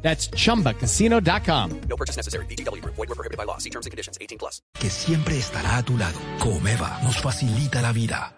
That's chumbacasino.com. No purchase necessary. BGW. Void were prohibited by law. See terms and conditions. 18 plus. que siempre estará a tu lado. Comeva nos facilita la vida.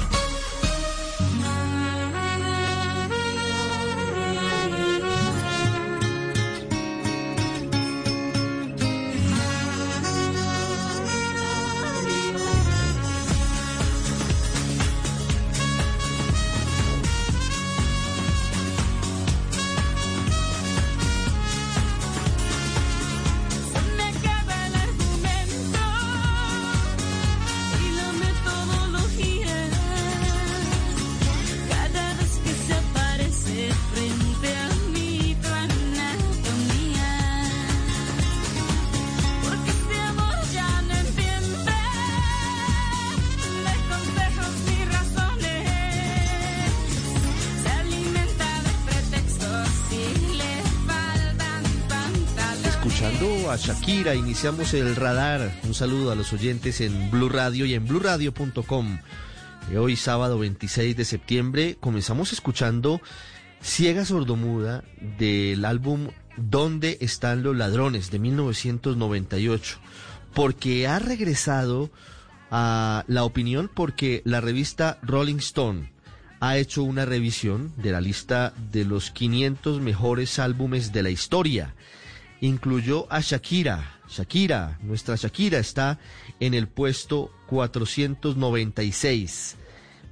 Iniciamos el radar. Un saludo a los oyentes en Blue Radio y en bluradio.com. Eh, Hoy sábado 26 de septiembre comenzamos escuchando Ciega Sordomuda del álbum ¿Dónde están los ladrones? de 1998. Porque ha regresado a la opinión porque la revista Rolling Stone ha hecho una revisión de la lista de los 500 mejores álbumes de la historia. Incluyó a Shakira. Shakira, nuestra Shakira está en el puesto 496.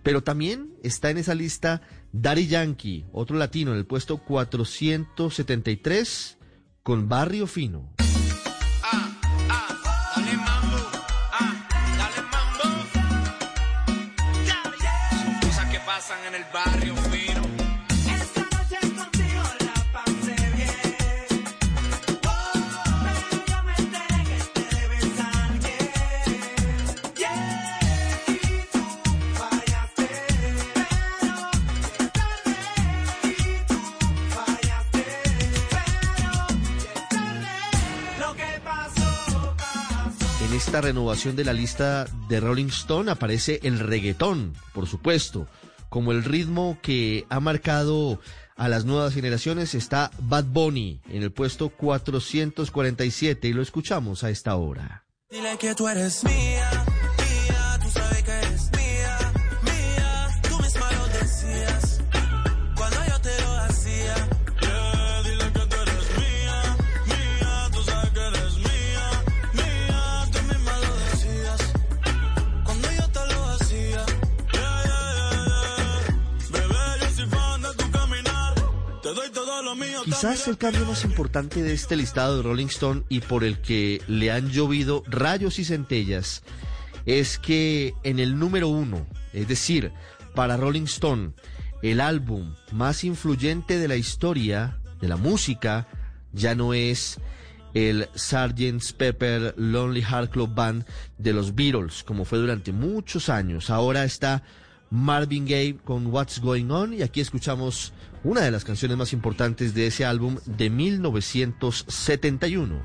Pero también está en esa lista Daddy Yankee, otro latino, en el puesto 473 con Barrio Fino. Ah. Son cosas que pasan en el barrio esta renovación de la lista de Rolling Stone aparece el reggaetón, por supuesto. Como el ritmo que ha marcado a las nuevas generaciones está Bad Bunny en el puesto 447 y lo escuchamos a esta hora. Dile que tú eres mía, Quizás el cambio más importante de este listado de Rolling Stone y por el que le han llovido rayos y centellas es que en el número uno, es decir, para Rolling Stone, el álbum más influyente de la historia de la música ya no es el Sgt. Pepper Lonely Heart Club Band de los Beatles, como fue durante muchos años. Ahora está Marvin Gaye con What's Going On y aquí escuchamos una de las canciones más importantes de ese álbum de 1971.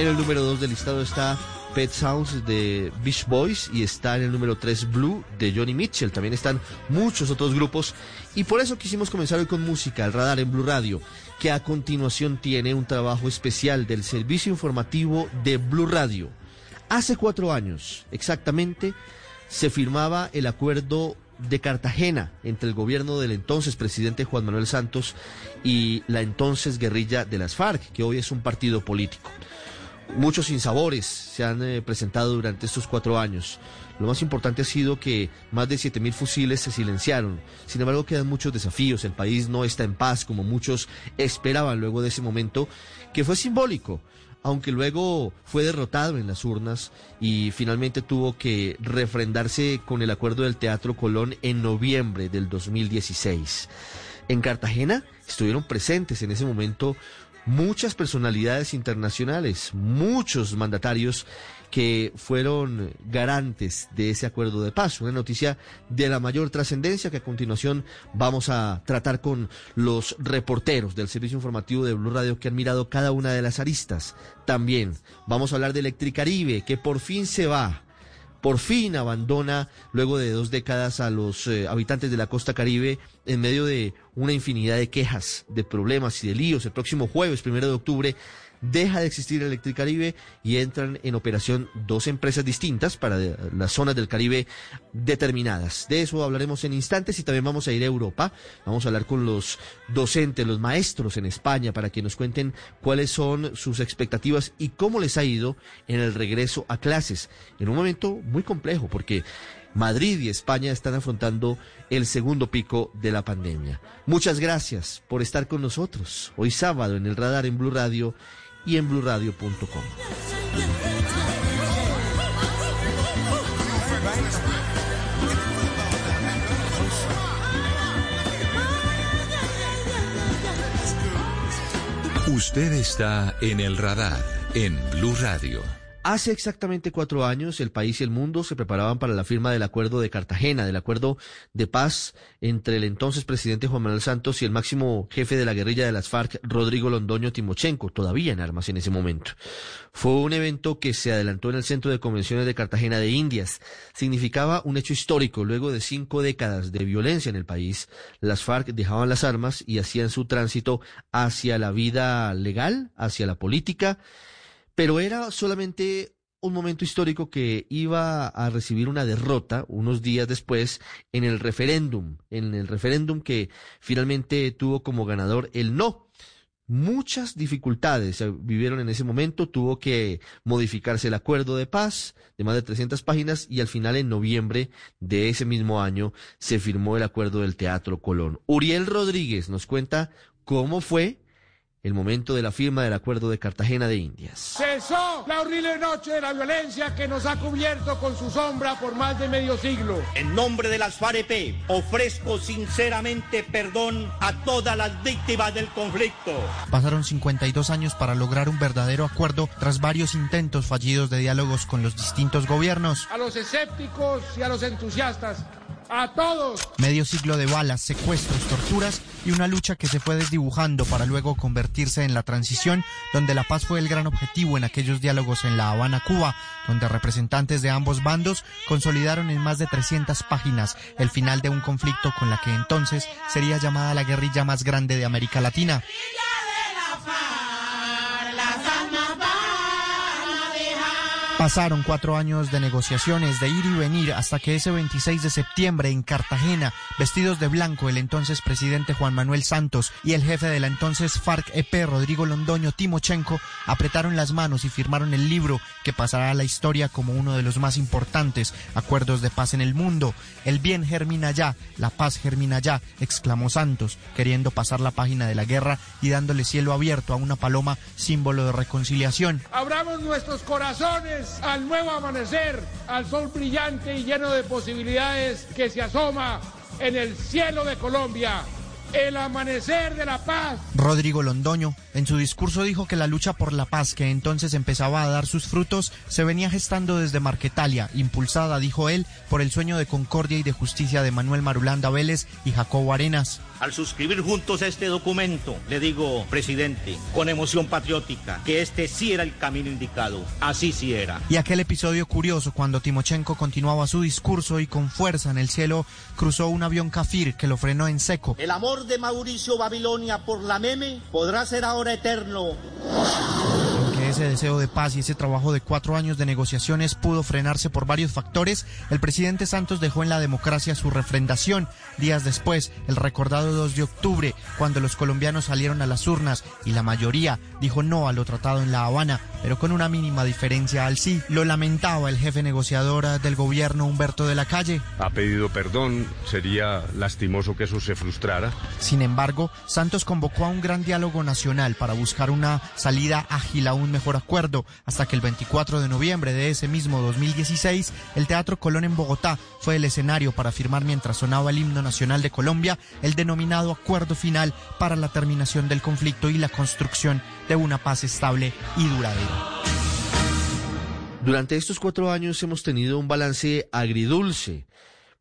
En el número 2 del listado está Pet Sounds de Beach Boys y está en el número 3 Blue de Johnny Mitchell. También están muchos otros grupos y por eso quisimos comenzar hoy con música, el radar en Blue Radio, que a continuación tiene un trabajo especial del servicio informativo de Blue Radio. Hace cuatro años, exactamente, se firmaba el acuerdo de Cartagena entre el gobierno del entonces presidente Juan Manuel Santos y la entonces guerrilla de las FARC, que hoy es un partido político. Muchos sinsabores se han eh, presentado durante estos cuatro años. Lo más importante ha sido que más de 7.000 fusiles se silenciaron. Sin embargo, quedan muchos desafíos. El país no está en paz como muchos esperaban luego de ese momento, que fue simbólico, aunque luego fue derrotado en las urnas y finalmente tuvo que refrendarse con el acuerdo del Teatro Colón en noviembre del 2016. En Cartagena estuvieron presentes en ese momento muchas personalidades internacionales, muchos mandatarios que fueron garantes de ese acuerdo de paz. Una noticia de la mayor trascendencia que a continuación vamos a tratar con los reporteros del servicio informativo de Blue Radio que han mirado cada una de las aristas. También vamos a hablar de Electricaribe, que por fin se va por fin abandona luego de dos décadas a los eh, habitantes de la costa caribe en medio de una infinidad de quejas, de problemas y de líos. El próximo jueves, primero de octubre, deja de existir Electricaribe y entran en operación dos empresas distintas para las zonas del Caribe determinadas. De eso hablaremos en instantes y también vamos a ir a Europa. Vamos a hablar con los docentes, los maestros en España para que nos cuenten cuáles son sus expectativas y cómo les ha ido en el regreso a clases. En un momento muy complejo porque Madrid y España están afrontando el segundo pico de la pandemia. Muchas gracias por estar con nosotros hoy sábado en el radar en Blue Radio y en bluradio.com. Usted está en el radar en Blue Radio. Hace exactamente cuatro años el país y el mundo se preparaban para la firma del acuerdo de Cartagena, del acuerdo de paz entre el entonces presidente Juan Manuel Santos y el máximo jefe de la guerrilla de las FARC, Rodrigo Londoño Timochenko, todavía en armas en ese momento. Fue un evento que se adelantó en el Centro de Convenciones de Cartagena de Indias. Significaba un hecho histórico. Luego de cinco décadas de violencia en el país, las FARC dejaban las armas y hacían su tránsito hacia la vida legal, hacia la política, pero era solamente un momento histórico que iba a recibir una derrota unos días después en el referéndum, en el referéndum que finalmente tuvo como ganador el no. Muchas dificultades se vivieron en ese momento, tuvo que modificarse el acuerdo de paz de más de 300 páginas y al final en noviembre de ese mismo año se firmó el acuerdo del Teatro Colón. Uriel Rodríguez nos cuenta cómo fue el momento de la firma del acuerdo de Cartagena de Indias. Cesó la horrible noche de la violencia que nos ha cubierto con su sombra por más de medio siglo. En nombre de las FAREP, ofrezco sinceramente perdón a todas las víctimas del conflicto. Pasaron 52 años para lograr un verdadero acuerdo tras varios intentos fallidos de diálogos con los distintos gobiernos. A los escépticos y a los entusiastas, a todos. Medio siglo de balas, secuestros, torturas y una lucha que se fue desdibujando para luego convertirse en la transición, donde la paz fue el gran objetivo en aquellos diálogos en La Habana, Cuba, donde representantes de ambos bandos consolidaron en más de 300 páginas el final de un conflicto con la que entonces sería llamada la guerrilla más grande de América Latina. Pasaron cuatro años de negociaciones, de ir y venir, hasta que ese 26 de septiembre en Cartagena, vestidos de blanco, el entonces presidente Juan Manuel Santos y el jefe de la entonces FARC-EP, Rodrigo Londoño Timochenko, apretaron las manos y firmaron el libro que pasará a la historia como uno de los más importantes acuerdos de paz en el mundo. El bien germina ya, la paz germina ya, exclamó Santos, queriendo pasar la página de la guerra y dándole cielo abierto a una paloma, símbolo de reconciliación. Abramos nuestros corazones al nuevo amanecer, al sol brillante y lleno de posibilidades que se asoma en el cielo de Colombia. El amanecer de la paz. Rodrigo Londoño, en su discurso dijo que la lucha por la paz que entonces empezaba a dar sus frutos se venía gestando desde Marquetalia, impulsada, dijo él, por el sueño de concordia y de justicia de Manuel Marulanda Vélez y Jacobo Arenas. Al suscribir juntos este documento, le digo, presidente, con emoción patriótica, que este sí era el camino indicado. Así sí era. Y aquel episodio curioso cuando Timochenko continuaba su discurso y con fuerza en el cielo cruzó un avión Kafir que lo frenó en seco. El amor de Mauricio Babilonia por la meme podrá ser ahora eterno. Ese deseo de paz y ese trabajo de cuatro años de negociaciones pudo frenarse por varios factores, el presidente Santos dejó en la democracia su refrendación. Días después, el recordado 2 de octubre, cuando los colombianos salieron a las urnas y la mayoría dijo no a lo tratado en La Habana, pero con una mínima diferencia al sí. Lo lamentaba el jefe negociador del gobierno, Humberto de la Calle. Ha pedido perdón, sería lastimoso que eso se frustrara. Sin embargo, Santos convocó a un gran diálogo nacional para buscar una salida ágil a un mejor acuerdo, hasta que el 24 de noviembre de ese mismo 2016, el Teatro Colón en Bogotá fue el escenario para firmar mientras sonaba el himno nacional de Colombia el denominado acuerdo final para la terminación del conflicto y la construcción de una paz estable y duradera. Durante estos cuatro años hemos tenido un balance agridulce,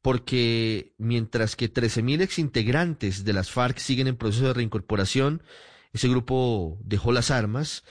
porque mientras que 13.000 exintegrantes de las FARC siguen en proceso de reincorporación, ese grupo dejó las armas,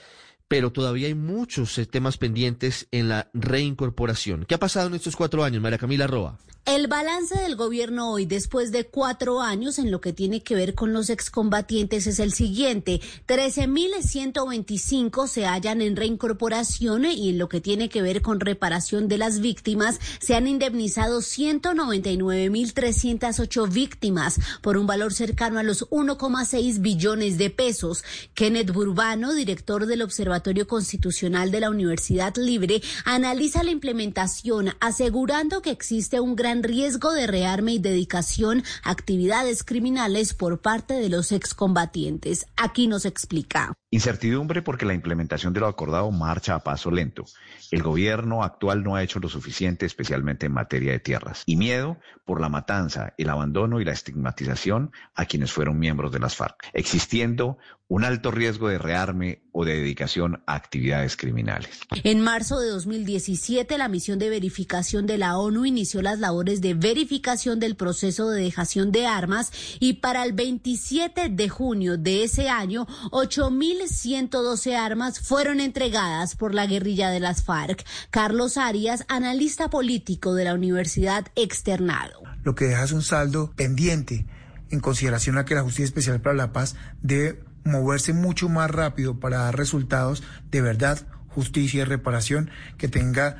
pero todavía hay muchos eh, temas pendientes en la reincorporación. ¿Qué ha pasado en estos cuatro años, María Camila Roa? El balance del gobierno hoy, después de cuatro años en lo que tiene que ver con los excombatientes, es el siguiente. 13.125 se hallan en reincorporación y en lo que tiene que ver con reparación de las víctimas, se han indemnizado 199.308 víctimas por un valor cercano a los 1,6 billones de pesos. Kenneth Burbano, director del Observatorio Constitucional de la Universidad Libre, analiza la implementación, asegurando que existe un gran riesgo de rearme y dedicación a actividades criminales por parte de los excombatientes. Aquí nos explica. Incertidumbre porque la implementación de lo acordado marcha a paso lento. El gobierno actual no ha hecho lo suficiente, especialmente en materia de tierras. Y miedo por la matanza, el abandono y la estigmatización a quienes fueron miembros de las FARC, existiendo un alto riesgo de rearme o de dedicación a actividades criminales. En marzo de 2017, la misión de verificación de la ONU inició las labores de verificación del proceso de dejación de armas y para el 27 de junio de ese año, 8.112 armas fueron entregadas por la guerrilla de las FARC. Carlos Arias, analista político de la Universidad Externado. Lo que deja es un saldo pendiente en consideración a que la Justicia Especial para la Paz debe moverse mucho más rápido para dar resultados de verdad, justicia y reparación que tenga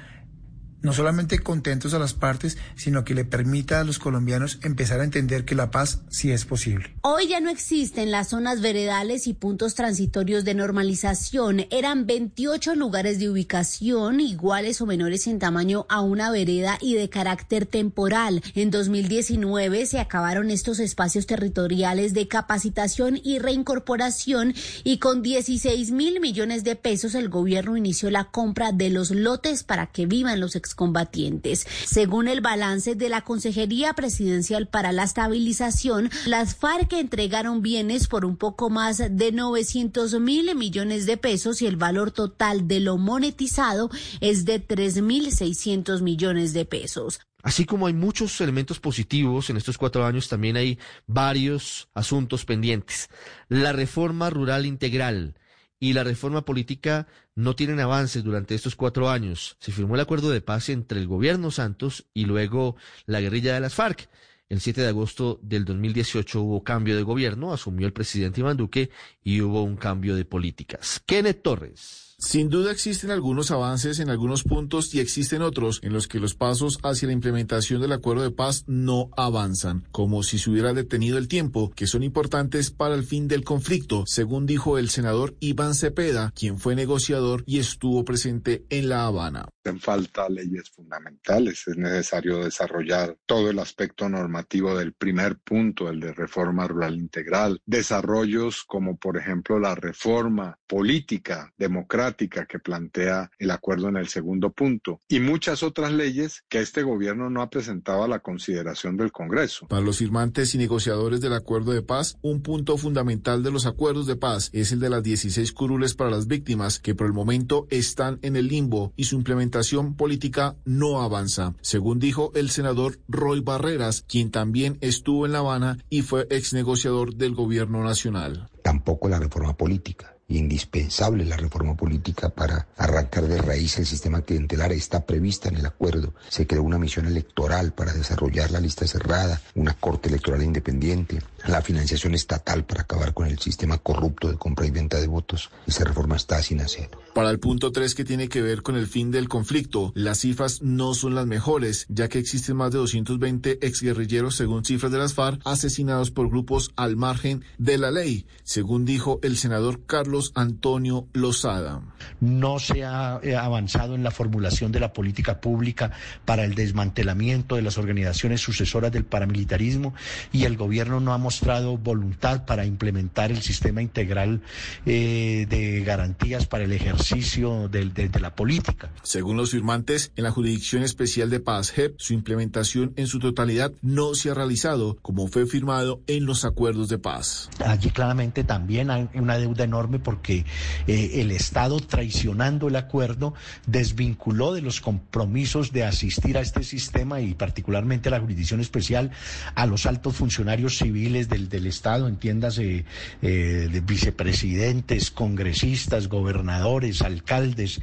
no solamente contentos a las partes, sino que le permita a los colombianos empezar a entender que la paz sí es posible. Hoy ya no existen las zonas veredales y puntos transitorios de normalización. Eran 28 lugares de ubicación iguales o menores en tamaño a una vereda y de carácter temporal. En 2019 se acabaron estos espacios territoriales de capacitación y reincorporación y con 16 mil millones de pesos el gobierno inició la compra de los lotes para que vivan los excombatientes. Según el balance de la Consejería Presidencial para la Estabilización, las FARC entregaron bienes por un poco más de 900 mil millones de pesos y el valor total de lo monetizado es de 3.600 millones de pesos. Así como hay muchos elementos positivos en estos cuatro años, también hay varios asuntos pendientes. La reforma rural integral y la reforma política no tienen avances durante estos cuatro años. Se firmó el acuerdo de paz entre el gobierno Santos y luego la guerrilla de las FARC. El 7 de agosto del 2018 hubo cambio de gobierno, asumió el presidente Iván Duque y hubo un cambio de políticas. Kenneth Torres. Sin duda existen algunos avances en algunos puntos y existen otros en los que los pasos hacia la implementación del acuerdo de paz no avanzan, como si se hubiera detenido el tiempo, que son importantes para el fin del conflicto, según dijo el senador Iván Cepeda, quien fue negociador y estuvo presente en La Habana. Hacen falta leyes fundamentales, es necesario desarrollar todo el aspecto normativo del primer punto, el de reforma rural integral, desarrollos como por ejemplo la reforma política democrática que plantea el acuerdo en el segundo punto y muchas otras leyes que este gobierno no ha presentado a la consideración del Congreso. Para los firmantes y negociadores del acuerdo de paz, un punto fundamental de los acuerdos de paz es el de las 16 curules para las víctimas que por el momento están en el limbo y su implementación política no avanza, según dijo el senador Roy Barreras, quien también estuvo en La Habana y fue ex negociador del gobierno nacional. Tampoco la reforma política indispensable la reforma política para arrancar de raíz el sistema clientelar está prevista en el acuerdo. Se creó una misión electoral para desarrollar la lista cerrada, una corte electoral independiente, la financiación estatal para acabar con el sistema corrupto de compra y venta de votos. Esa reforma está sin hacer. Para el punto 3 que tiene que ver con el fin del conflicto, las cifras no son las mejores, ya que existen más de 220 exguerrilleros, según cifras de las FARC, asesinados por grupos al margen de la ley, según dijo el senador Carlos Antonio Lozada. No se ha eh, avanzado en la formulación de la política pública para el desmantelamiento de las organizaciones sucesoras del paramilitarismo y el gobierno no ha mostrado voluntad para implementar el sistema integral eh, de garantías para el ejercicio de, de, de la política. Según los firmantes, en la Jurisdicción Especial de Paz, JEP, su implementación en su totalidad no se ha realizado como fue firmado en los acuerdos de paz. Allí claramente también hay una deuda enorme porque eh, el Estado traicionando el acuerdo desvinculó de los compromisos de asistir a este sistema y particularmente a la jurisdicción especial a los altos funcionarios civiles del, del Estado, entiéndase eh, de vicepresidentes, congresistas, gobernadores, alcaldes,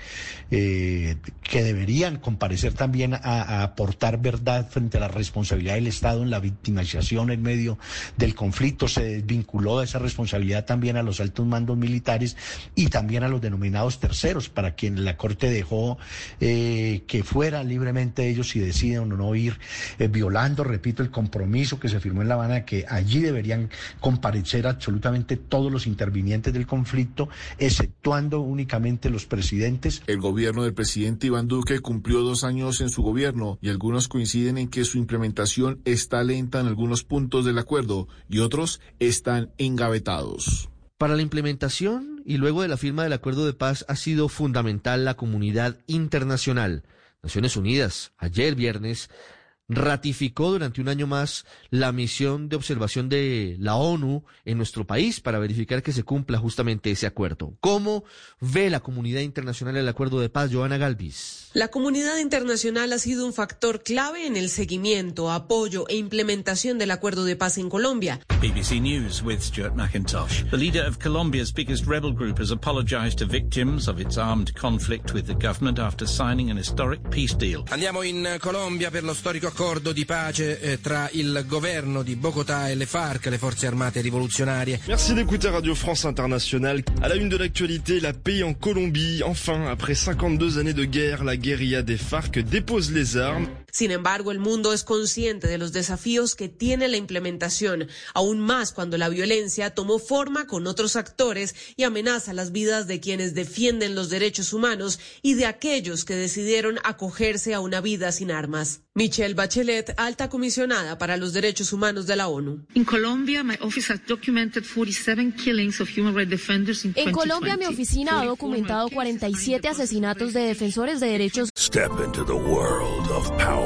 eh, que deberían comparecer también a, aportar verdad frente a la responsabilidad del Estado en la victimización en medio del conflicto. Se desvinculó de esa responsabilidad también a los altos mandos militares y también a los denominados terceros, para quien la Corte dejó eh, que fuera libremente ellos si deciden o no ir, violando, repito, el compromiso que se firmó en La Habana, que allí deberían comparecer absolutamente todos los intervinientes del conflicto, exceptuando únicamente los presidentes. El gobierno del presidente Iván Duque cumplió dos años en su gobierno y algunos coinciden en que su implementación está lenta en algunos puntos del acuerdo y otros están engavetados. Para la implementación y luego de la firma del acuerdo de paz ha sido fundamental la comunidad internacional. Naciones Unidas, ayer viernes, ratificó durante un año más la misión de observación de la ONU en nuestro país para verificar que se cumpla justamente ese acuerdo. ¿Cómo ve la comunidad internacional el acuerdo de paz, Joana Galvis? La comunidad internacional ha sido un factor clave en el seguimiento, apoyo e implementación del acuerdo de paz en Colombia. BBC News with Stuart McIntosh. The leader of Colombia's biggest rebel group has apologized to victims of its armed conflict with the government after signing an historic peace deal. Andiamo in Colombia per lo storico accordo di pace eh, tra il governo di Bogotà e le FARC, le forze armate rivoluzionarie. Merci d'écouter Radio France Internationale. À la une de l'actualité, la paix en Colombie. Enfin, après 52 années de guerre, la guérilla des FARC dépose les armes. Sin embargo, el mundo es consciente de los desafíos que tiene la implementación, aún más cuando la violencia tomó forma con otros actores y amenaza las vidas de quienes defienden los derechos humanos y de aquellos que decidieron acogerse a una vida sin armas. Michelle Bachelet, alta comisionada para los derechos humanos de la ONU. In Colombia, my office has documented 47 killings of human rights defenders in En Colombia, mi 2020. oficina ha documentado 47 asesinatos de defensores de derechos Step into the world of power,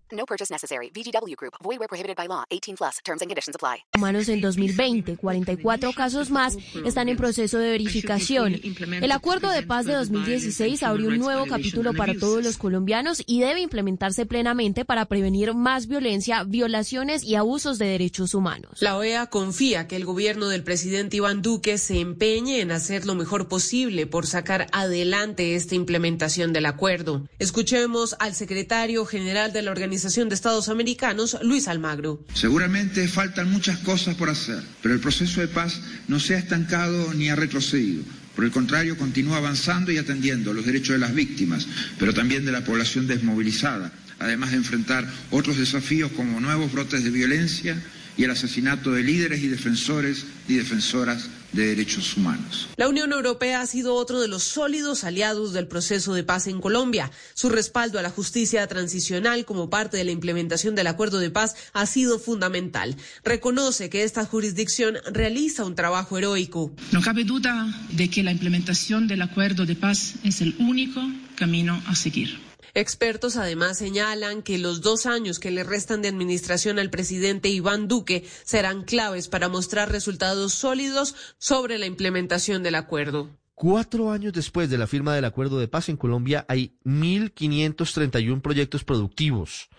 No purchase necessary. VGW Group. Void where prohibited by law. 18 plus. Terms and conditions apply. humanos en 2020. 44 casos más están en proceso de verificación. El acuerdo de paz de 2016 abrió un nuevo capítulo para todos los colombianos y debe implementarse plenamente para prevenir más violencia, violaciones y abusos de derechos humanos. La OEA confía que el gobierno del presidente Iván Duque se empeñe en hacer lo mejor posible por sacar adelante esta implementación del acuerdo. Escuchemos al secretario general de la Organización de Estados Americanos, Luis Almagro. Seguramente faltan muchas cosas por hacer, pero el proceso de paz no se ha estancado ni ha retrocedido. Por el contrario, continúa avanzando y atendiendo los derechos de las víctimas, pero también de la población desmovilizada, además de enfrentar otros desafíos como nuevos brotes de violencia y el asesinato de líderes y defensores y defensoras de derechos humanos. La Unión Europea ha sido otro de los sólidos aliados del proceso de paz en Colombia. Su respaldo a la justicia transicional como parte de la implementación del acuerdo de paz ha sido fundamental. Reconoce que esta jurisdicción realiza un trabajo heroico. No cabe duda de que la implementación del acuerdo de paz es el único camino a seguir. Expertos además señalan que los dos años que le restan de administración al presidente Iván Duque serán claves para mostrar resultados sólidos sobre la implementación del acuerdo. Cuatro años después de la firma del acuerdo de paz en Colombia hay 1.531 proyectos productivos.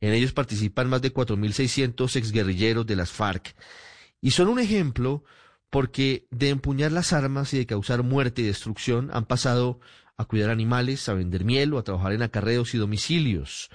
En ellos participan más de 4.600 exguerrilleros de las FARC. Y son un ejemplo porque de empuñar las armas y de causar muerte y destrucción han pasado a cuidar animales, a vender miel o a trabajar en acarreos y domicilios.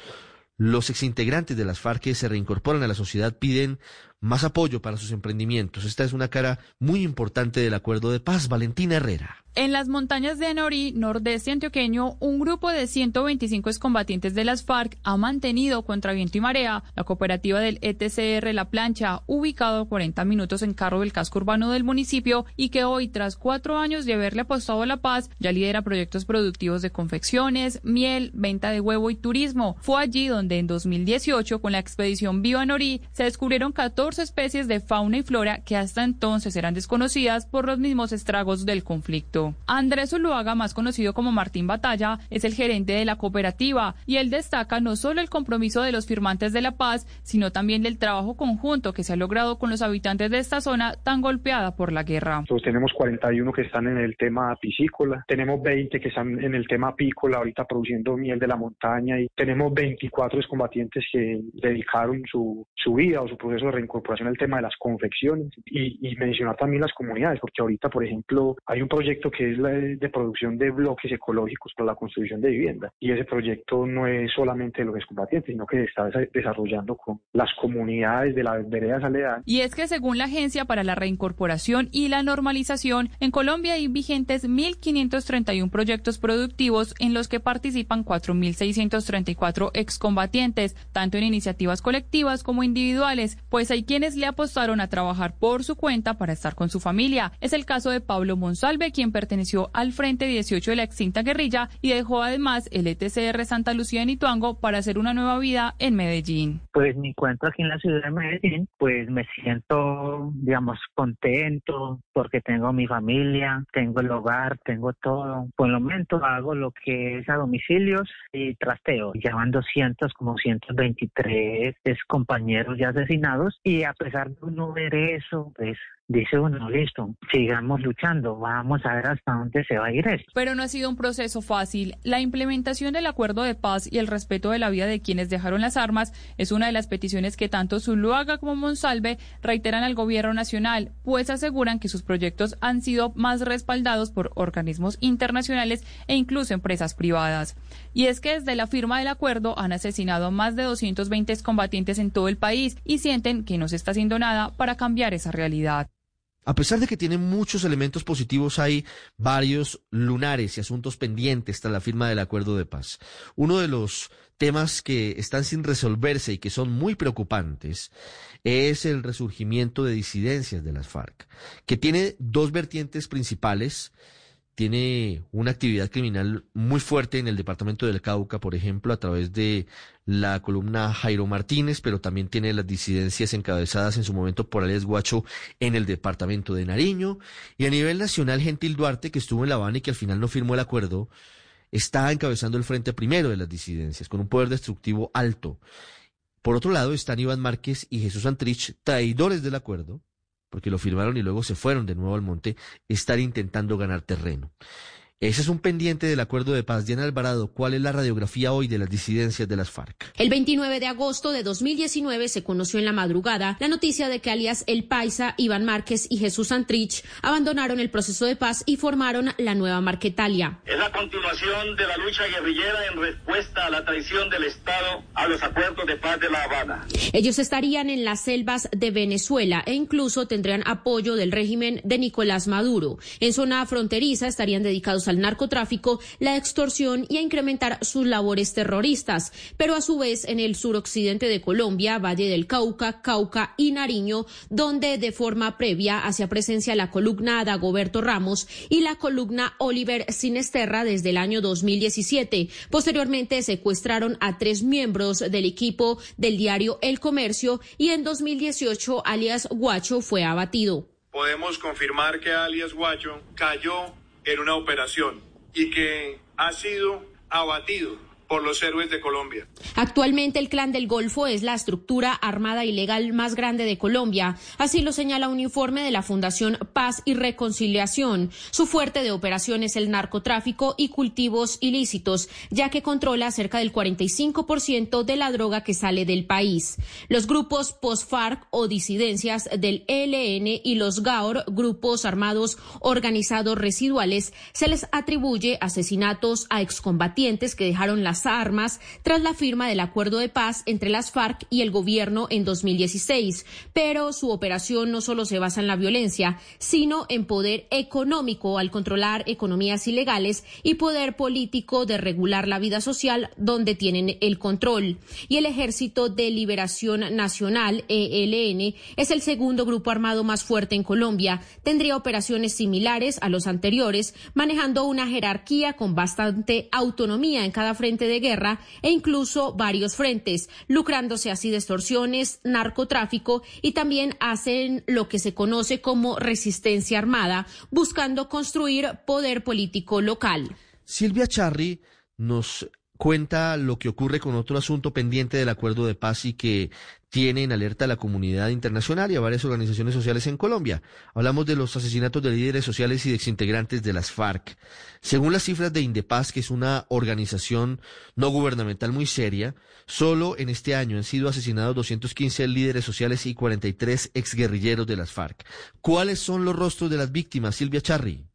Los exintegrantes de las FARC que se reincorporan a la sociedad piden más apoyo para sus emprendimientos. Esta es una cara muy importante del acuerdo de paz. Valentina Herrera. En las montañas de Anorí, nordeste antioqueño, un grupo de 125 excombatientes de las FARC ha mantenido contra viento y marea la cooperativa del ETCR La Plancha, ubicado a 40 minutos en carro del casco urbano del municipio y que hoy, tras cuatro años de haberle apostado a la paz, ya lidera proyectos productivos de confecciones, miel, venta de huevo y turismo. Fue allí donde en 2018, con la expedición Viva Anorí, se descubrieron 14 especies de fauna y flora que hasta entonces eran desconocidas por los mismos estragos del conflicto. Andrés Zuluaga, más conocido como Martín Batalla, es el gerente de la cooperativa y él destaca no solo el compromiso de los firmantes de la paz, sino también del trabajo conjunto que se ha logrado con los habitantes de esta zona tan golpeada por la guerra. Nosotros tenemos 41 que están en el tema piscícola, tenemos 20 que están en el tema apícola, ahorita produciendo miel de la montaña y tenemos 24 excombatientes que dedicaron su, su vida o su proceso de reincorporación al tema de las confecciones y, y mencionar también las comunidades, porque ahorita, por ejemplo, hay un proyecto que es la de producción de bloques ecológicos para la construcción de vivienda. Y ese proyecto no es solamente de los excombatientes, sino que se está desarrollando con las comunidades de la veredas aledañas. Y es que según la Agencia para la Reincorporación y la Normalización, en Colombia hay vigentes 1.531 proyectos productivos en los que participan 4.634 excombatientes, tanto en iniciativas colectivas como individuales, pues hay quienes le apostaron a trabajar por su cuenta para estar con su familia. Es el caso de Pablo Monsalve, quien perteneció al Frente 18 de la extinta guerrilla y dejó además el ETCR Santa Lucía en Ituango para hacer una nueva vida en Medellín. Pues me encuentro aquí en la ciudad de Medellín, pues me siento, digamos, contento porque tengo mi familia, tengo el hogar, tengo todo. Por el momento hago lo que es a domicilios y trasteo. Ya van 200, como 123 compañeros ya asesinados y a pesar de no ver eso, pues dice uno, listo, sigamos luchando, vamos a ver hasta dónde se va a ir esto. Pero no ha sido un proceso fácil. La implementación del acuerdo de paz y el respeto de la vida de quienes dejaron las armas es una de las peticiones que tanto Zuluaga como Monsalve reiteran al gobierno nacional, pues aseguran que sus proyectos han sido más respaldados por organismos internacionales e incluso empresas privadas. Y es que desde la firma del acuerdo han asesinado a más de 220 combatientes en todo el país y sienten que no se está haciendo nada para cambiar esa realidad. A pesar de que tiene muchos elementos positivos, hay varios lunares y asuntos pendientes tras la firma del acuerdo de paz. Uno de los temas que están sin resolverse y que son muy preocupantes es el resurgimiento de disidencias de las FARC, que tiene dos vertientes principales tiene una actividad criminal muy fuerte en el departamento del Cauca, por ejemplo, a través de la columna Jairo Martínez, pero también tiene las disidencias encabezadas en su momento por Alias Guacho en el departamento de Nariño. Y a nivel nacional, Gentil Duarte, que estuvo en La Habana y que al final no firmó el acuerdo, está encabezando el frente primero de las disidencias, con un poder destructivo alto. Por otro lado, están Iván Márquez y Jesús Antrich, traidores del acuerdo, porque lo firmaron y luego se fueron de nuevo al monte, estar intentando ganar terreno. Ese es un pendiente del acuerdo de paz. Diana Alvarado, ¿cuál es la radiografía hoy de las disidencias de las FARC? El 29 de agosto de 2019 se conoció en la madrugada la noticia de que alias El Paisa, Iván Márquez y Jesús Santrich abandonaron el proceso de paz y formaron la nueva Marquetalia. Es la continuación de la lucha guerrillera en respuesta a la traición del Estado a los acuerdos de paz de La Habana. Ellos estarían en las selvas de Venezuela e incluso tendrían apoyo del régimen de Nicolás Maduro. En zona fronteriza estarían dedicados al narcotráfico, la extorsión y a incrementar sus labores terroristas. Pero a su vez, en el suroccidente de Colombia, Valle del Cauca, Cauca y Nariño, donde de forma previa hacía presencia la columna Dagoberto Ramos y la columna Oliver Sinesterra desde el año 2017. Posteriormente secuestraron a tres miembros del equipo del diario El Comercio y en 2018 alias Guacho fue abatido. Podemos confirmar que alias Guacho cayó en una operación y que ha sido abatido por los héroes de Colombia. Actualmente el Clan del Golfo es la estructura armada ilegal más grande de Colombia. Así lo señala un informe de la Fundación Paz y Reconciliación. Su fuerte de operación es el narcotráfico y cultivos ilícitos, ya que controla cerca del 45% de la droga que sale del país. Los grupos post-FARC o disidencias del ELN y los GAOR, grupos armados organizados residuales, se les atribuye asesinatos a excombatientes que dejaron las armas tras la firma del acuerdo de paz entre las FARC y el gobierno en 2016. Pero su operación no solo se basa en la violencia, sino en poder económico al controlar economías ilegales y poder político de regular la vida social donde tienen el control. Y el Ejército de Liberación Nacional, ELN, es el segundo grupo armado más fuerte en Colombia. Tendría operaciones similares a los anteriores, manejando una jerarquía con bastante autonomía en cada frente de guerra e incluso varios frentes, lucrándose así de extorsiones, narcotráfico y también hacen lo que se conoce como resistencia armada, buscando construir poder político local. Silvia Charri nos cuenta lo que ocurre con otro asunto pendiente del acuerdo de paz y que tiene en alerta a la comunidad internacional y a varias organizaciones sociales en Colombia. Hablamos de los asesinatos de líderes sociales y de exintegrantes de las FARC. Según las cifras de Indepaz, que es una organización no gubernamental muy seria, solo en este año han sido asesinados 215 líderes sociales y 43 exguerrilleros de las FARC. ¿Cuáles son los rostros de las víctimas, Silvia Charri?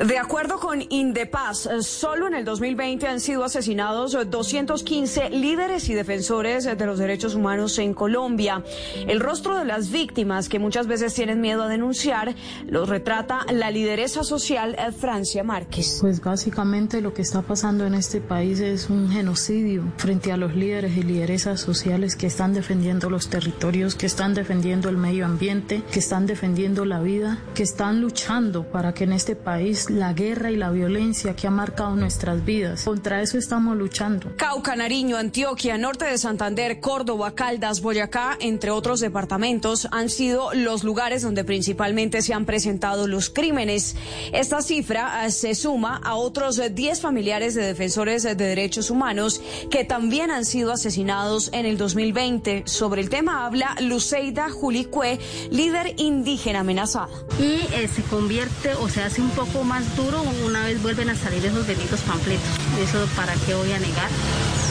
De acuerdo con Indepaz, solo en el 2020 han sido asesinados 215 líderes y defensores de los derechos humanos en Colombia. El rostro de las víctimas, que muchas veces tienen miedo a denunciar, los retrata la lideresa social Francia Márquez. Pues básicamente lo que está pasando en este país es un genocidio frente a los líderes y lideresas sociales que están defendiendo los territorios, que están defendiendo el medio ambiente, que están defendiendo la vida, que están luchando para que en este país la guerra y la violencia que ha marcado nuestras vidas. Contra eso estamos luchando. Cauca, Nariño, Antioquia, norte de Santander, Córdoba, Caldas, Boyacá, entre otros departamentos, han sido los lugares donde principalmente se han presentado los crímenes. Esta cifra eh, se suma a otros 10 familiares de defensores de derechos humanos que también han sido asesinados en el 2020. Sobre el tema habla Luceida Julicue, líder indígena amenazada. Y eh, se convierte o se hace un poco más duro una vez vuelven a salir esos benditos panfletos. Eso para qué voy a negar.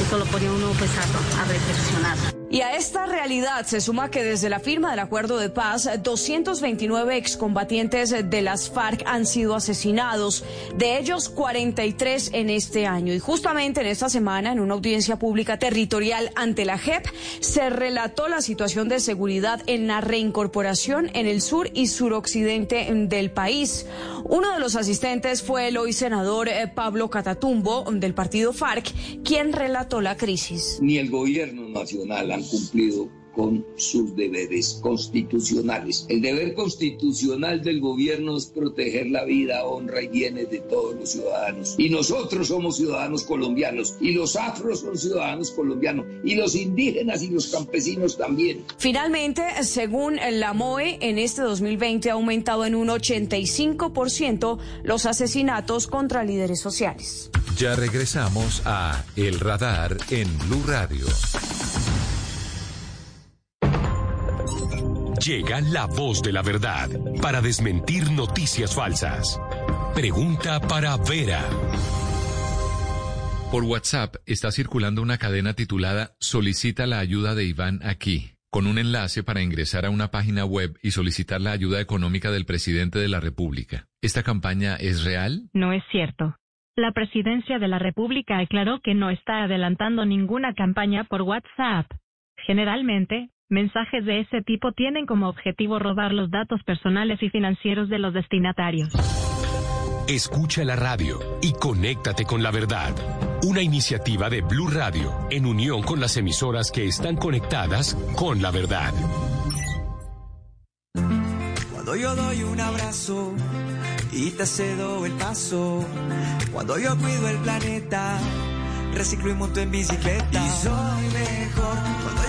Eso lo pone uno pues a, reflexionar. Y a esta realidad se suma que desde la firma del acuerdo de paz, 229 excombatientes de las FARC han sido asesinados, de ellos 43 en este año. Y justamente en esta semana, en una audiencia pública territorial ante la JEP, se relató la situación de seguridad en la reincorporación en el sur y suroccidente del país. Uno de los asistentes fue el hoy senador eh, Pablo Catatumbo del partido FARC, quien relató la crisis. Ni el gobierno nacional han cumplido con sus deberes constitucionales. El deber constitucional del gobierno es proteger la vida, honra y bienes de todos los ciudadanos. Y nosotros somos ciudadanos colombianos, y los afros son ciudadanos colombianos, y los indígenas y los campesinos también. Finalmente, según la MOE, en este 2020 ha aumentado en un 85% los asesinatos contra líderes sociales. Ya regresamos a El Radar en Blue Radio. Llega la voz de la verdad para desmentir noticias falsas. Pregunta para Vera. Por WhatsApp está circulando una cadena titulada Solicita la ayuda de Iván aquí, con un enlace para ingresar a una página web y solicitar la ayuda económica del presidente de la República. ¿Esta campaña es real? No es cierto. La presidencia de la República aclaró que no está adelantando ninguna campaña por WhatsApp. Generalmente, mensajes de ese tipo tienen como objetivo robar los datos personales y financieros de los destinatarios. Escucha la radio y conéctate con la verdad. Una iniciativa de Blue Radio en unión con las emisoras que están conectadas con la verdad. Cuando yo doy un abrazo y te cedo el paso, cuando yo cuido el planeta, reciclo y monto en bicicleta. Y soy mejor cuando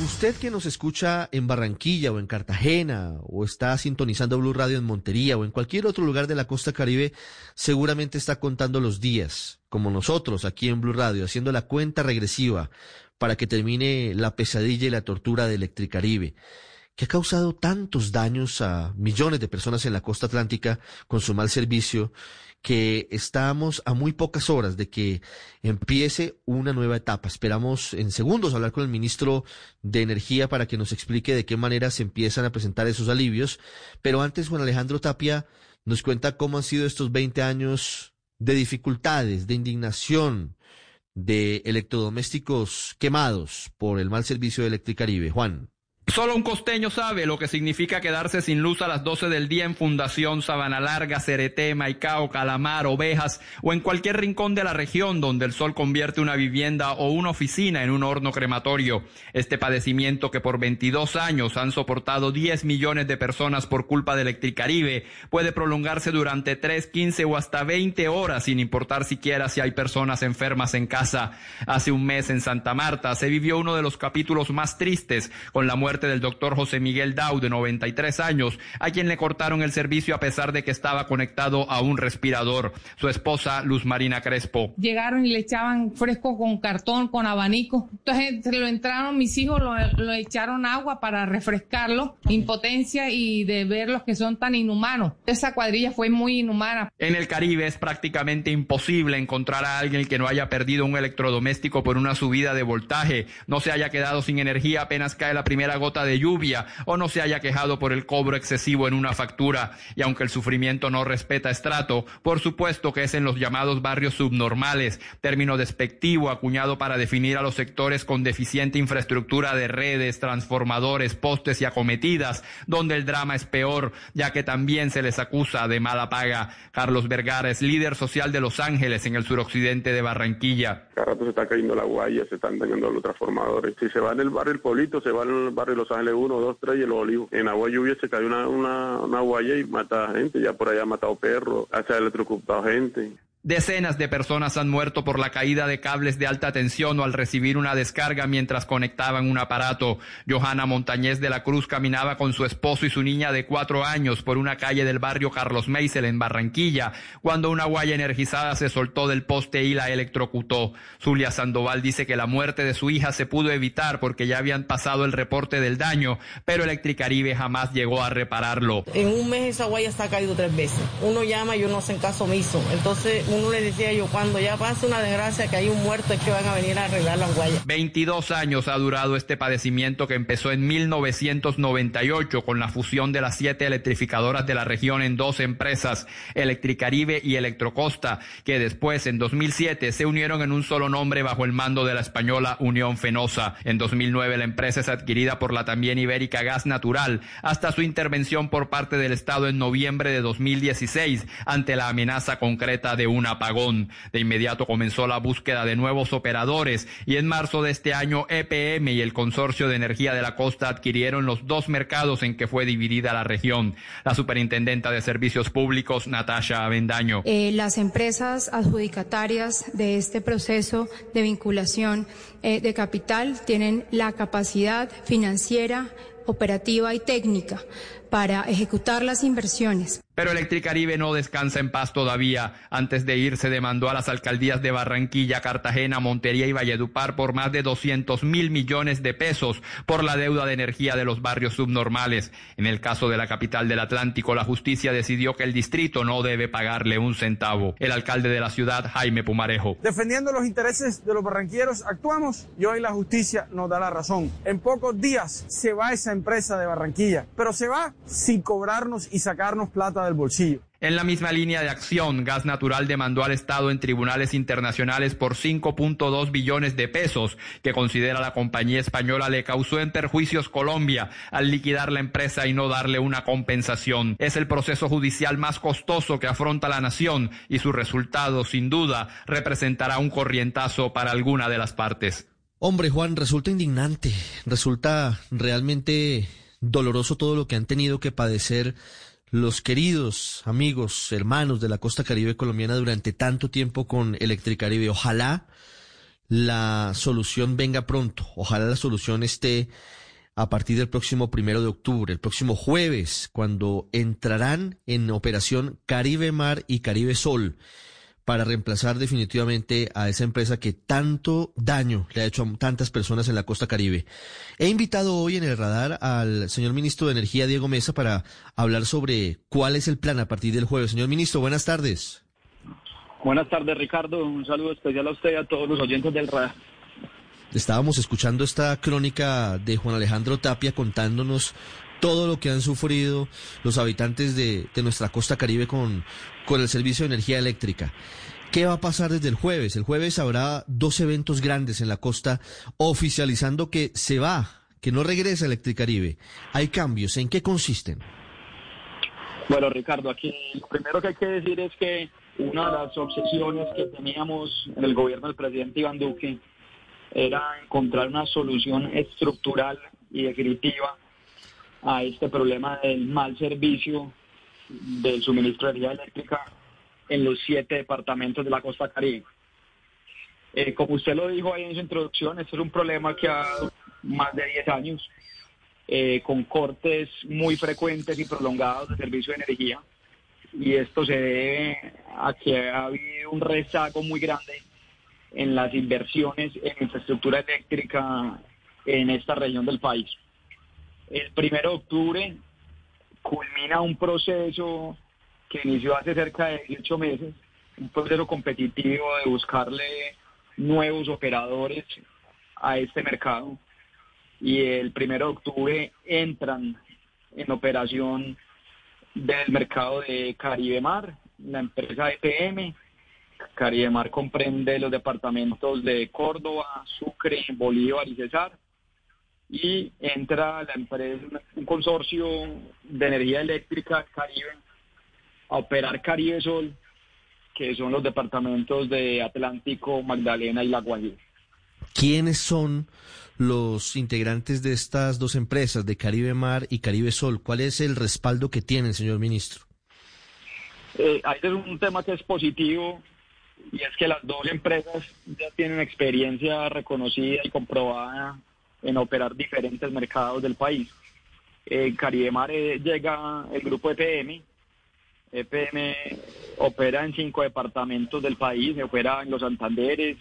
Usted que nos escucha en Barranquilla o en Cartagena o está sintonizando Blue Radio en Montería o en cualquier otro lugar de la costa caribe, seguramente está contando los días, como nosotros aquí en Blue Radio, haciendo la cuenta regresiva para que termine la pesadilla y la tortura de Electricaribe que ha causado tantos daños a millones de personas en la costa atlántica con su mal servicio, que estamos a muy pocas horas de que empiece una nueva etapa. Esperamos en segundos hablar con el ministro de Energía para que nos explique de qué manera se empiezan a presentar esos alivios. Pero antes, Juan Alejandro Tapia nos cuenta cómo han sido estos 20 años de dificultades, de indignación, de electrodomésticos quemados por el mal servicio de Electricaribe. Juan. Solo un costeño sabe lo que significa quedarse sin luz a las 12 del día en Fundación Sabana Larga, Cereté, Maicao, Calamar, Ovejas o en cualquier rincón de la región donde el sol convierte una vivienda o una oficina en un horno crematorio. Este padecimiento que por 22 años han soportado 10 millones de personas por culpa de Electricaribe puede prolongarse durante 3, 15 o hasta 20 horas sin importar siquiera si hay personas enfermas en casa. Hace un mes en Santa Marta se vivió uno de los capítulos más tristes con la muerte del doctor José Miguel Dau, de 93 años, a quien le cortaron el servicio a pesar de que estaba conectado a un respirador. Su esposa, Luz Marina Crespo. Llegaron y le echaban fresco con cartón, con abanico. Entonces lo entraron mis hijos, lo, lo echaron agua para refrescarlo, impotencia y de ver los que son tan inhumanos. Esa cuadrilla fue muy inhumana. En el Caribe es prácticamente imposible encontrar a alguien que no haya perdido un electrodoméstico por una subida de voltaje, no se haya quedado sin energía apenas cae la primera gota de lluvia o no se haya quejado por el cobro excesivo en una factura. Y aunque el sufrimiento no respeta estrato, por supuesto que es en los llamados barrios subnormales, término despectivo acuñado para definir a los sectores con deficiente infraestructura de redes, transformadores, postes y acometidas, donde el drama es peor, ya que también se les acusa de mala paga. Carlos Vergara es líder social de Los Ángeles en el suroccidente de Barranquilla. Cada rato se está cayendo la guaya, se están dañando los transformadores. Si se va en el barrio El Polito, se va en el barrio los Ángeles 1, 2, 3 y el Olivo. En agua lluvia se cayó una, una, una guaya y mata gente, ya por allá ha matado perros, ha electrocutado gente. Decenas de personas han muerto por la caída de cables de alta tensión o al recibir una descarga mientras conectaban un aparato. Johanna Montañez de la Cruz caminaba con su esposo y su niña de cuatro años por una calle del barrio Carlos Meisel en Barranquilla, cuando una guaya energizada se soltó del poste y la electrocutó. Zulia Sandoval dice que la muerte de su hija se pudo evitar porque ya habían pasado el reporte del daño, pero Electricaribe jamás llegó a repararlo. En un mes esa guaya está caído tres veces. Uno llama y uno en caso omiso. Entonces uno le decía yo, cuando ya pasa una desgracia que hay un muerto es que van a venir a arreglar la guaya. 22 años ha durado este padecimiento que empezó en 1998 con la fusión de las siete electrificadoras de la región en dos empresas, Electricaribe y Electrocosta, que después en 2007 se unieron en un solo nombre bajo el mando de la española Unión Fenosa. En 2009 la empresa es adquirida por la también ibérica Gas Natural hasta su intervención por parte del Estado en noviembre de 2016 ante la amenaza concreta de un un apagón. De inmediato comenzó la búsqueda de nuevos operadores y en marzo de este año EPM y el Consorcio de Energía de la Costa adquirieron los dos mercados en que fue dividida la región. La superintendenta de Servicios Públicos, Natasha Avendaño. Eh, las empresas adjudicatarias de este proceso de vinculación eh, de capital tienen la capacidad financiera, operativa y técnica para ejecutar las inversiones. Pero Electricaribe no descansa en paz todavía. Antes de irse demandó a las alcaldías de Barranquilla, Cartagena, Montería y Valledupar por más de 200 mil millones de pesos por la deuda de energía de los barrios subnormales. En el caso de la capital del Atlántico, la justicia decidió que el distrito no debe pagarle un centavo. El alcalde de la ciudad, Jaime Pumarejo. Defendiendo los intereses de los barranquilleros, actuamos y hoy la justicia nos da la razón. En pocos días se va esa empresa de Barranquilla, pero se va sin cobrarnos y sacarnos plata del bolsillo. En la misma línea de acción, Gas Natural demandó al Estado en tribunales internacionales por 5.2 billones de pesos, que considera la compañía española le causó en perjuicios Colombia al liquidar la empresa y no darle una compensación. Es el proceso judicial más costoso que afronta la nación y su resultado, sin duda, representará un corrientazo para alguna de las partes. Hombre, Juan, resulta indignante, resulta realmente doloroso todo lo que han tenido que padecer los queridos amigos, hermanos de la costa caribe colombiana durante tanto tiempo con Electricaribe. Ojalá la solución venga pronto, ojalá la solución esté a partir del próximo primero de octubre, el próximo jueves, cuando entrarán en operación Caribe Mar y Caribe Sol para reemplazar definitivamente a esa empresa que tanto daño le ha hecho a tantas personas en la costa caribe. He invitado hoy en el radar al señor ministro de Energía, Diego Mesa, para hablar sobre cuál es el plan a partir del jueves. Señor ministro, buenas tardes. Buenas tardes, Ricardo. Un saludo especial a usted y a todos los oyentes del radar. Estábamos escuchando esta crónica de Juan Alejandro Tapia contándonos todo lo que han sufrido los habitantes de, nuestra costa caribe con, con el servicio de energía eléctrica. ¿Qué va a pasar desde el jueves? El jueves habrá dos eventos grandes en la costa oficializando que se va, que no regresa Electricaribe. Hay cambios. ¿En qué consisten? Bueno, Ricardo, aquí lo primero que hay que decir es que una de las obsesiones que teníamos en el gobierno del presidente Iván Duque era encontrar una solución estructural y definitiva a este problema del mal servicio del suministro de energía eléctrica en los siete departamentos de la costa caribe. Eh, como usted lo dijo ahí en su introducción, este es un problema que ha más de 10 años, eh, con cortes muy frecuentes y prolongados de servicio de energía. Y esto se debe a que ha habido un rezago muy grande en las inversiones en infraestructura eléctrica en esta región del país. El primero de octubre culmina un proceso que inició hace cerca de 18 meses, un proceso competitivo de buscarle nuevos operadores a este mercado. Y el primero de octubre entran en operación del mercado de Caribe Mar, la empresa EPM. Caribe Mar comprende los departamentos de Córdoba, Sucre, Bolívar y Cesar y entra la empresa, un consorcio de energía eléctrica Caribe a operar Caribe Sol, que son los departamentos de Atlántico, Magdalena y La Guajira. ¿Quiénes son los integrantes de estas dos empresas, de Caribe Mar y Caribe Sol? ¿Cuál es el respaldo que tienen, señor ministro? Eh, hay un tema que es positivo y es que las dos empresas ya tienen experiencia reconocida y comprobada en operar diferentes mercados del país. En Caribe Mar eh, llega el grupo EPM. EPM opera en cinco departamentos del país, opera en los Santanderes,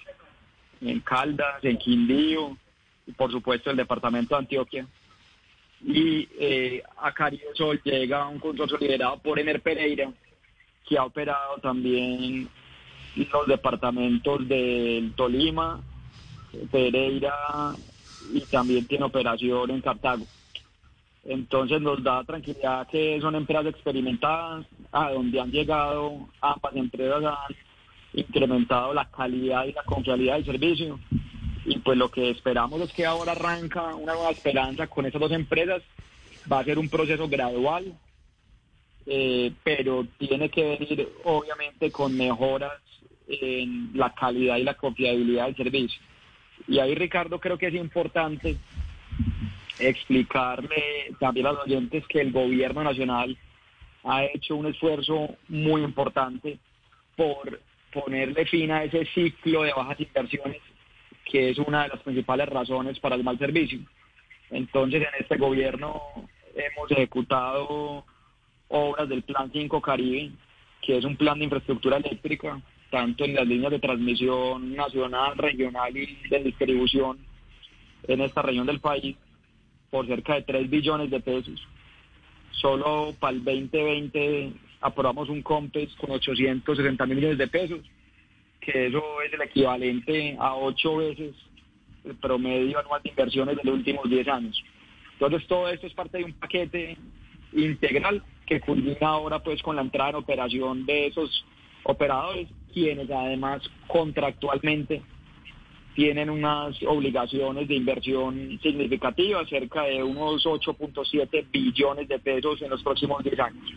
en Caldas, en Quindío, y por supuesto el departamento de Antioquia. Y eh, a Caribe Sol llega un consorcio liderado por Ener Pereira, que ha operado también los departamentos del Tolima, Pereira, y también tiene operación en Cartago. Entonces nos da tranquilidad que son empresas experimentadas, a donde han llegado ambas empresas han incrementado la calidad y la confiabilidad del servicio. Y pues lo que esperamos es que ahora arranca una nueva esperanza con esas dos empresas. Va a ser un proceso gradual eh, pero tiene que venir obviamente con mejoras en la calidad y la confiabilidad del servicio. Y ahí, Ricardo, creo que es importante explicarle también a los oyentes que el gobierno nacional ha hecho un esfuerzo muy importante por ponerle fin a ese ciclo de bajas inversiones que es una de las principales razones para el mal servicio. Entonces, en este gobierno hemos ejecutado obras del Plan 5 Caribe, que es un plan de infraestructura eléctrica, tanto en las líneas de transmisión nacional, regional y de distribución en esta región del país, por cerca de 3 billones de pesos. Solo para el 2020 aprobamos un COMPES con 860 millones de pesos, que eso es el equivalente a ocho veces el promedio anual de inversiones de los últimos 10 años. Entonces todo esto es parte de un paquete integral que culmina ahora pues con la entrada en operación de esos operadores, quienes además contractualmente tienen unas obligaciones de inversión significativas, cerca de unos 8.7 billones de pesos en los próximos 10 años.